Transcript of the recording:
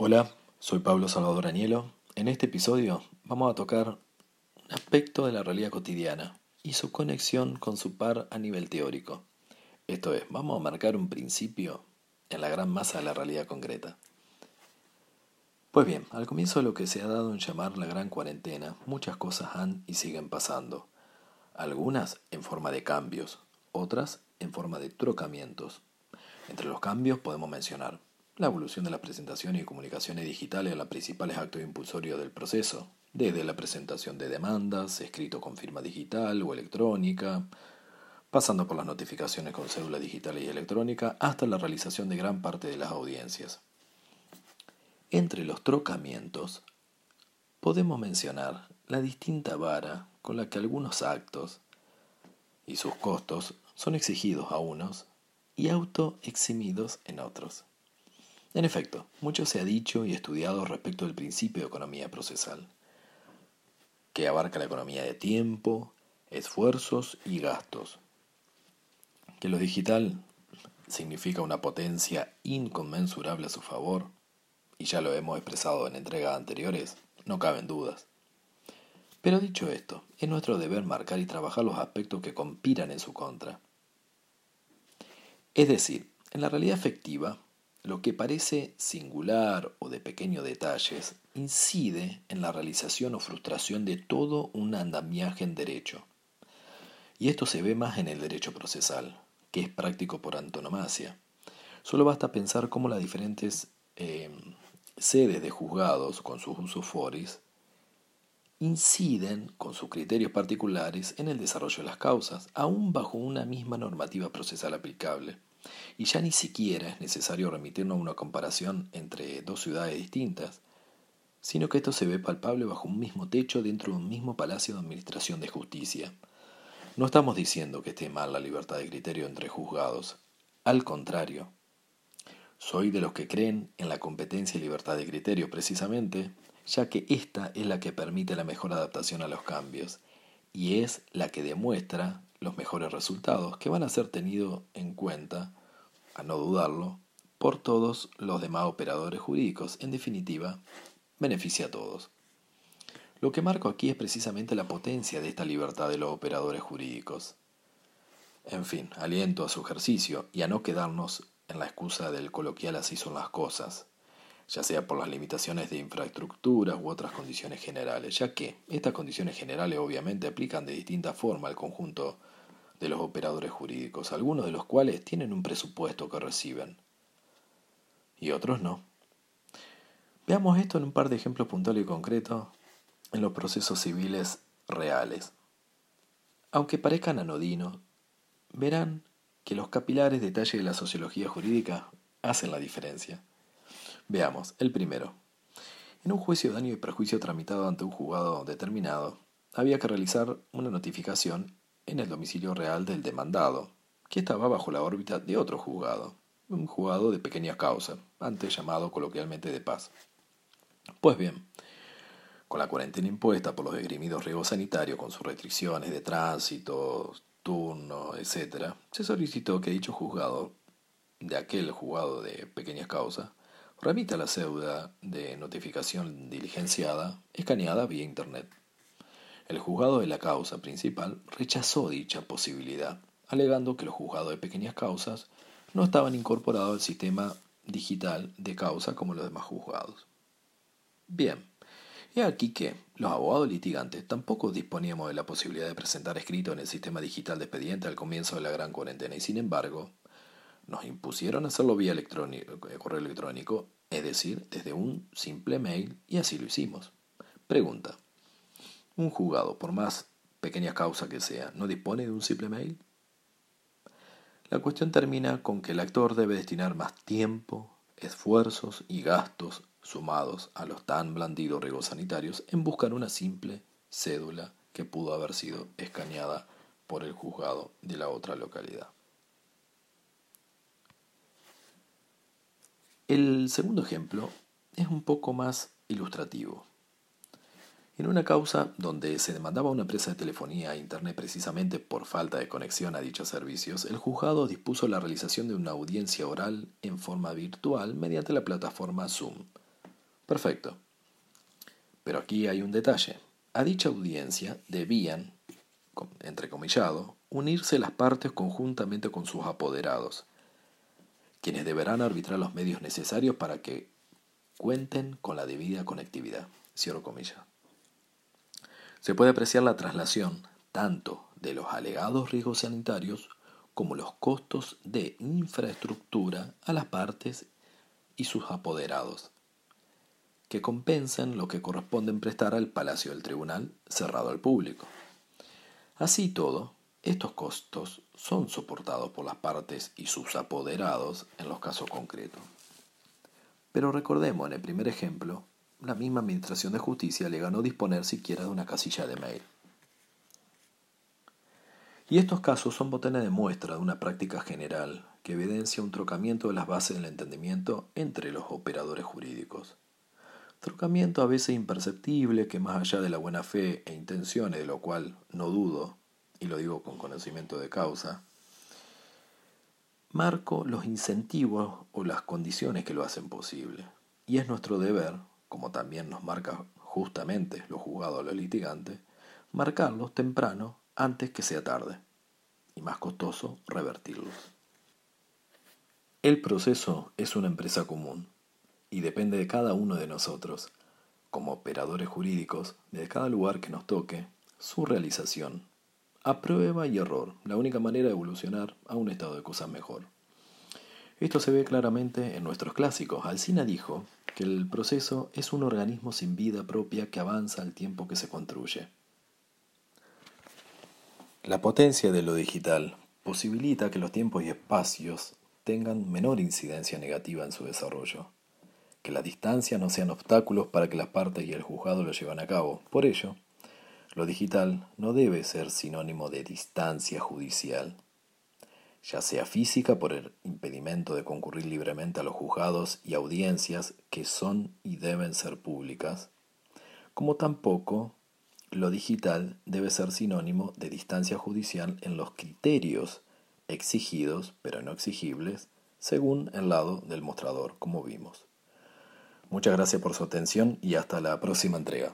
Hola, soy Pablo Salvador Anielo. En este episodio vamos a tocar un aspecto de la realidad cotidiana y su conexión con su par a nivel teórico. Esto es, vamos a marcar un principio en la gran masa de la realidad concreta. Pues bien, al comienzo de lo que se ha dado en llamar la gran cuarentena, muchas cosas han y siguen pasando. Algunas en forma de cambios, otras en forma de trocamientos. Entre los cambios podemos mencionar la evolución de las presentaciones y comunicaciones digitales a los principales actos impulsorios del proceso, desde la presentación de demandas, escrito con firma digital o electrónica, pasando por las notificaciones con cédula digital y electrónica, hasta la realización de gran parte de las audiencias. Entre los trocamientos, podemos mencionar la distinta vara con la que algunos actos y sus costos son exigidos a unos y autoeximidos en otros. En efecto, mucho se ha dicho y estudiado respecto del principio de economía procesal, que abarca la economía de tiempo, esfuerzos y gastos. Que lo digital significa una potencia inconmensurable a su favor, y ya lo hemos expresado en entregas anteriores, no caben dudas. Pero dicho esto, es nuestro deber marcar y trabajar los aspectos que conspiran en su contra. Es decir, en la realidad efectiva, lo que parece singular o de pequeños detalles incide en la realización o frustración de todo un andamiaje en derecho. Y esto se ve más en el derecho procesal, que es práctico por antonomasia. Solo basta pensar cómo las diferentes eh, sedes de juzgados, con sus usos foris, inciden con sus criterios particulares en el desarrollo de las causas, aún bajo una misma normativa procesal aplicable. Y ya ni siquiera es necesario remitirnos a una comparación entre dos ciudades distintas, sino que esto se ve palpable bajo un mismo techo dentro de un mismo palacio de administración de justicia. No estamos diciendo que esté mal la libertad de criterio entre juzgados, al contrario. Soy de los que creen en la competencia y libertad de criterio precisamente, ya que esta es la que permite la mejor adaptación a los cambios y es la que demuestra los mejores resultados que van a ser tenidos en cuenta, a no dudarlo, por todos los demás operadores jurídicos. En definitiva, beneficia a todos. Lo que marco aquí es precisamente la potencia de esta libertad de los operadores jurídicos. En fin, aliento a su ejercicio y a no quedarnos en la excusa del coloquial así son las cosas, ya sea por las limitaciones de infraestructuras u otras condiciones generales, ya que estas condiciones generales obviamente aplican de distinta forma al conjunto de los operadores jurídicos, algunos de los cuales tienen un presupuesto que reciben y otros no. Veamos esto en un par de ejemplos puntuales y concretos en los procesos civiles reales. Aunque parezcan anodinos, verán que los capilares detalles de la sociología jurídica hacen la diferencia. Veamos, el primero. En un juicio de daño y perjuicio tramitado ante un juzgado determinado, había que realizar una notificación en el domicilio real del demandado, que estaba bajo la órbita de otro juzgado, un juzgado de pequeña causa, antes llamado coloquialmente de paz. Pues bien, con la cuarentena impuesta por los esgrimidos riesgos sanitarios, con sus restricciones de tránsito, turno, etc., se solicitó que dicho juzgado, de aquel juzgado de pequeñas causas, remita la cédula de notificación diligenciada escaneada vía Internet. El juzgado de la causa principal rechazó dicha posibilidad, alegando que los juzgados de pequeñas causas no estaban incorporados al sistema digital de causa como los demás juzgados. Bien, y aquí que los abogados litigantes tampoco disponíamos de la posibilidad de presentar escrito en el sistema digital de expediente al comienzo de la gran cuarentena y sin embargo nos impusieron hacerlo vía electrónico, eh, correo electrónico, es decir, desde un simple mail, y así lo hicimos. Pregunta. ¿Un juzgado, por más pequeña causa que sea, no dispone de un simple mail? La cuestión termina con que el actor debe destinar más tiempo, esfuerzos y gastos sumados a los tan blandidos riesgos sanitarios en buscar una simple cédula que pudo haber sido escaneada por el juzgado de la otra localidad. El segundo ejemplo es un poco más ilustrativo. En una causa donde se demandaba una empresa de telefonía e Internet precisamente por falta de conexión a dichos servicios, el juzgado dispuso la realización de una audiencia oral en forma virtual mediante la plataforma Zoom, Perfecto. Pero aquí hay un detalle. A dicha audiencia debían, entrecomillado, unirse las partes conjuntamente con sus apoderados, quienes deberán arbitrar los medios necesarios para que cuenten con la debida conectividad. Cierro comillas. Se puede apreciar la traslación tanto de los alegados riesgos sanitarios como los costos de infraestructura a las partes y sus apoderados, que compensan lo que corresponden prestar al Palacio del Tribunal cerrado al público. Así todo, estos costos son soportados por las partes y sus apoderados en los casos concretos. Pero recordemos en el primer ejemplo, la misma Administración de Justicia le ganó disponer siquiera de una casilla de mail. Y estos casos son botones de muestra de una práctica general que evidencia un trocamiento de las bases del entendimiento entre los operadores jurídicos. Trocamiento a veces imperceptible que más allá de la buena fe e intenciones, de lo cual no dudo, y lo digo con conocimiento de causa, marco los incentivos o las condiciones que lo hacen posible. Y es nuestro deber, como también nos marca justamente los juzgados a los litigantes, marcarlos temprano antes que sea tarde y más costoso revertirlos. El proceso es una empresa común y depende de cada uno de nosotros, como operadores jurídicos, de cada lugar que nos toque, su realización a prueba y error, la única manera de evolucionar a un estado de cosas mejor. Esto se ve claramente en nuestros clásicos. Alcina dijo que el proceso es un organismo sin vida propia que avanza al tiempo que se construye. La potencia de lo digital posibilita que los tiempos y espacios tengan menor incidencia negativa en su desarrollo, que las distancias no sean obstáculos para que las partes y el juzgado lo lleven a cabo. Por ello, lo digital no debe ser sinónimo de distancia judicial, ya sea física por el impedimento de concurrir libremente a los juzgados y audiencias que son y deben ser públicas, como tampoco lo digital debe ser sinónimo de distancia judicial en los criterios exigidos, pero no exigibles, según el lado del mostrador, como vimos. Muchas gracias por su atención y hasta la próxima entrega.